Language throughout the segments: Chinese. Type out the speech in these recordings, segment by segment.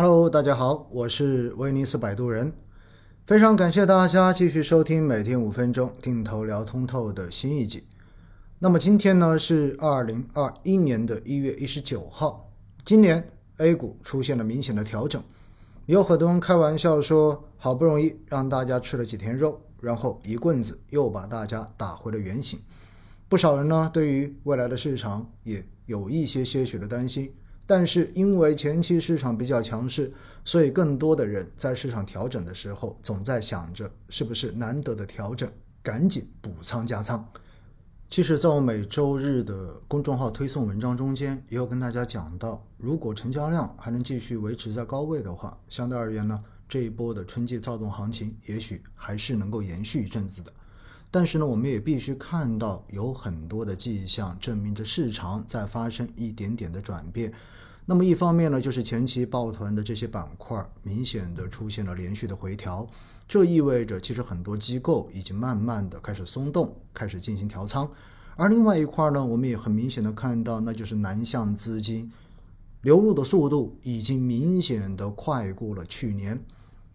Hello，大家好，我是威尼斯摆渡人，非常感谢大家继续收听每天五分钟定投聊通透的新一集。那么今天呢是二零二一年的一月一十九号，今年 A 股出现了明显的调整，有很多人开玩笑说，好不容易让大家吃了几天肉，然后一棍子又把大家打回了原形。不少人呢对于未来的市场也有一些些许的担心。但是因为前期市场比较强势，所以更多的人在市场调整的时候，总在想着是不是难得的调整，赶紧补仓加仓。其实，在我每周日的公众号推送文章中间，也有跟大家讲到，如果成交量还能继续维持在高位的话，相对而言呢，这一波的春季躁动行情也许还是能够延续一阵子的。但是呢，我们也必须看到有很多的迹象证明着市场在发生一点点的转变。那么一方面呢，就是前期抱团的这些板块明显的出现了连续的回调，这意味着其实很多机构已经慢慢的开始松动，开始进行调仓。而另外一块呢，我们也很明显的看到，那就是南向资金流入的速度已经明显的快过了去年。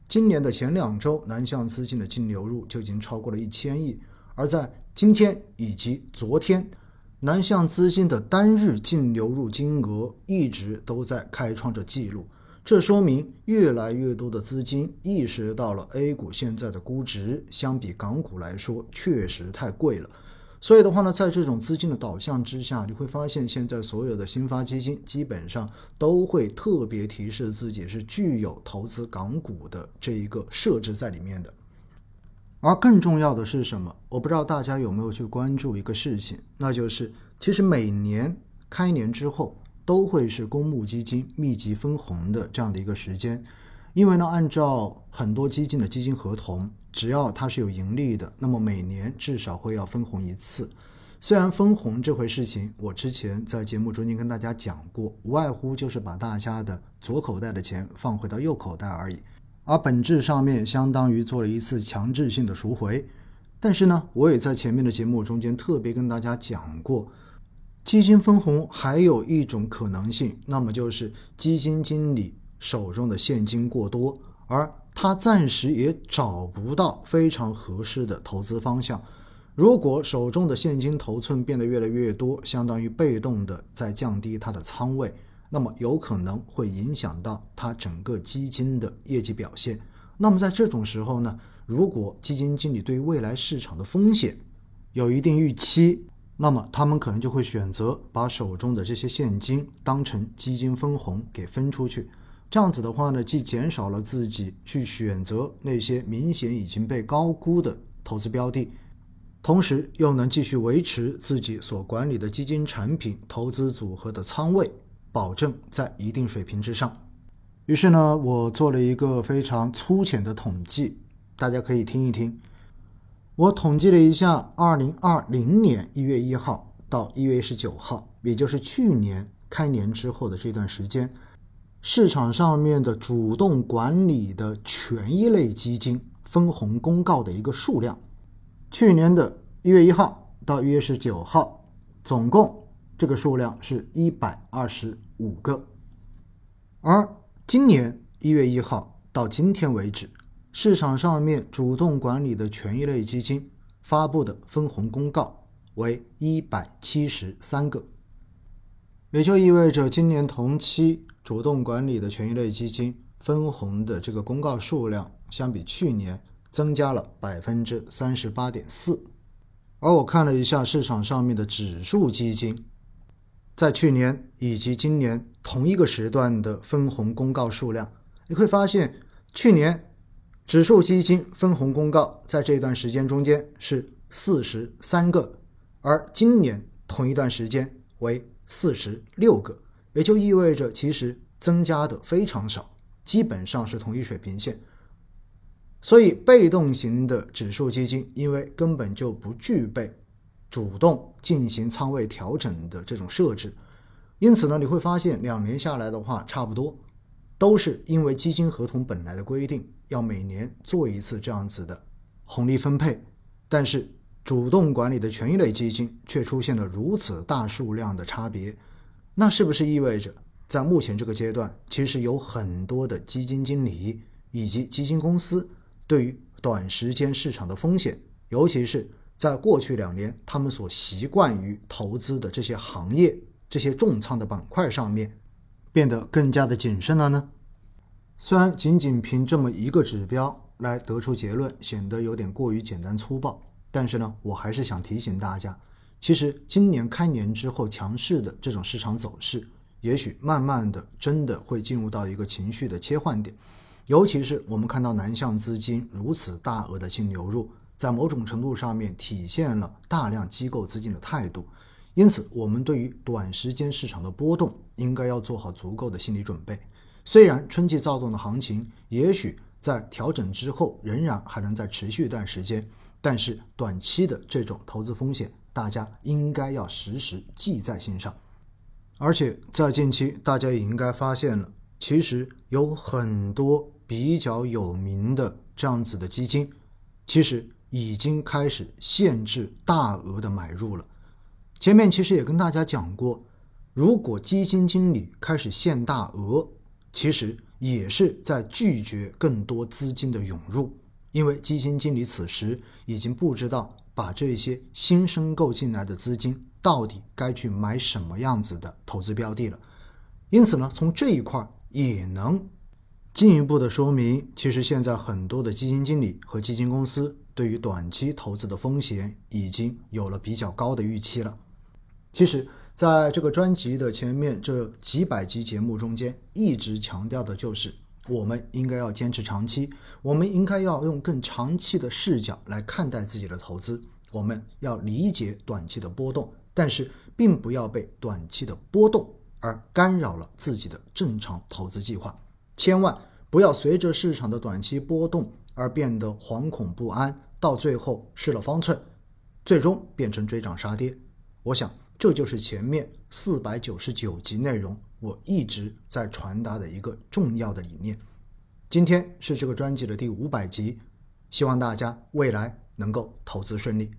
今年的前两周，南向资金的净流入就已经超过了一千亿，而在今天以及昨天。南向资金的单日净流入金额一直都在开创着记录，这说明越来越多的资金意识到了 A 股现在的估值相比港股来说确实太贵了。所以的话呢，在这种资金的导向之下，你会发现现在所有的新发基金基本上都会特别提示自己是具有投资港股的这一个设置在里面的。而更重要的是什么？我不知道大家有没有去关注一个事情，那就是其实每年开年之后都会是公募基金密集分红的这样的一个时间，因为呢，按照很多基金的基金合同，只要它是有盈利的，那么每年至少会要分红一次。虽然分红这回事情，我之前在节目中间跟大家讲过，无外乎就是把大家的左口袋的钱放回到右口袋而已。而本质上面相当于做了一次强制性的赎回，但是呢，我也在前面的节目中间特别跟大家讲过，基金分红还有一种可能性，那么就是基金经理手中的现金过多，而他暂时也找不到非常合适的投资方向。如果手中的现金头寸变得越来越多，相当于被动的在降低他的仓位。那么有可能会影响到它整个基金的业绩表现。那么在这种时候呢，如果基金经理对未来市场的风险有一定预期，那么他们可能就会选择把手中的这些现金当成基金分红给分出去。这样子的话呢，既减少了自己去选择那些明显已经被高估的投资标的，同时又能继续维持自己所管理的基金产品投资组合的仓位。保证在一定水平之上。于是呢，我做了一个非常粗浅的统计，大家可以听一听。我统计了一下，二零二零年一月一号到一月十九号，也就是去年开年之后的这段时间，市场上面的主动管理的权益类基金分红公告的一个数量。去年的一月一号到一月十九号，总共。这个数量是一百二十五个，而今年一月一号到今天为止，市场上面主动管理的权益类基金发布的分红公告为一百七十三个，也就意味着今年同期主动管理的权益类基金分红的这个公告数量相比去年增加了百分之三十八点四，而我看了一下市场上面的指数基金。在去年以及今年同一个时段的分红公告数量，你会发现，去年指数基金分红公告在这段时间中间是四十三个，而今年同一段时间为四十六个，也就意味着其实增加的非常少，基本上是同一水平线。所以，被动型的指数基金因为根本就不具备。主动进行仓位调整的这种设置，因此呢，你会发现两年下来的话，差不多都是因为基金合同本来的规定要每年做一次这样子的红利分配，但是主动管理的权益类基金却出现了如此大数量的差别，那是不是意味着在目前这个阶段，其实有很多的基金经理以及基金公司对于短时间市场的风险，尤其是在过去两年他们所习惯于投资的这些行业、这些重仓的板块上面，变得更加的谨慎了呢。虽然仅仅凭这么一个指标来得出结论，显得有点过于简单粗暴，但是呢，我还是想提醒大家，其实今年开年之后强势的这种市场走势，也许慢慢的真的会进入到一个情绪的切换点，尤其是我们看到南向资金如此大额的净流入，在某种程度上面体现了大量机构资金的态度，因此我们对于短时间市场的波动，应该要做好足够的心理准备。虽然春季躁动的行情也许在调整之后仍然还能再持续一段时间，但是短期的这种投资风险，大家应该要时时记在心上。而且在近期，大家也应该发现了，其实有很多比较有名的这样子的基金，其实已经开始限制大额的买入了。前面其实也跟大家讲过，如果基金经理开始限大额，其实也是在拒绝更多资金的涌入，因为基金经理此时已经不知道把这些新申购进来的资金到底该去买什么样子的投资标的了。因此呢，从这一块也能进一步的说明，其实现在很多的基金经理和基金公司对于短期投资的风险已经有了比较高的预期了。其实。在这个专辑的前面这几百集节目中间，一直强调的就是我们应该要坚持长期，我们应该要用更长期的视角来看待自己的投资。我们要理解短期的波动，但是并不要被短期的波动而干扰了自己的正常投资计划。千万不要随着市场的短期波动而变得惶恐不安，到最后失了方寸，最终变成追涨杀跌。我想。这就是前面四百九十九集内容，我一直在传达的一个重要的理念。今天是这个专辑的第五百集，希望大家未来能够投资顺利。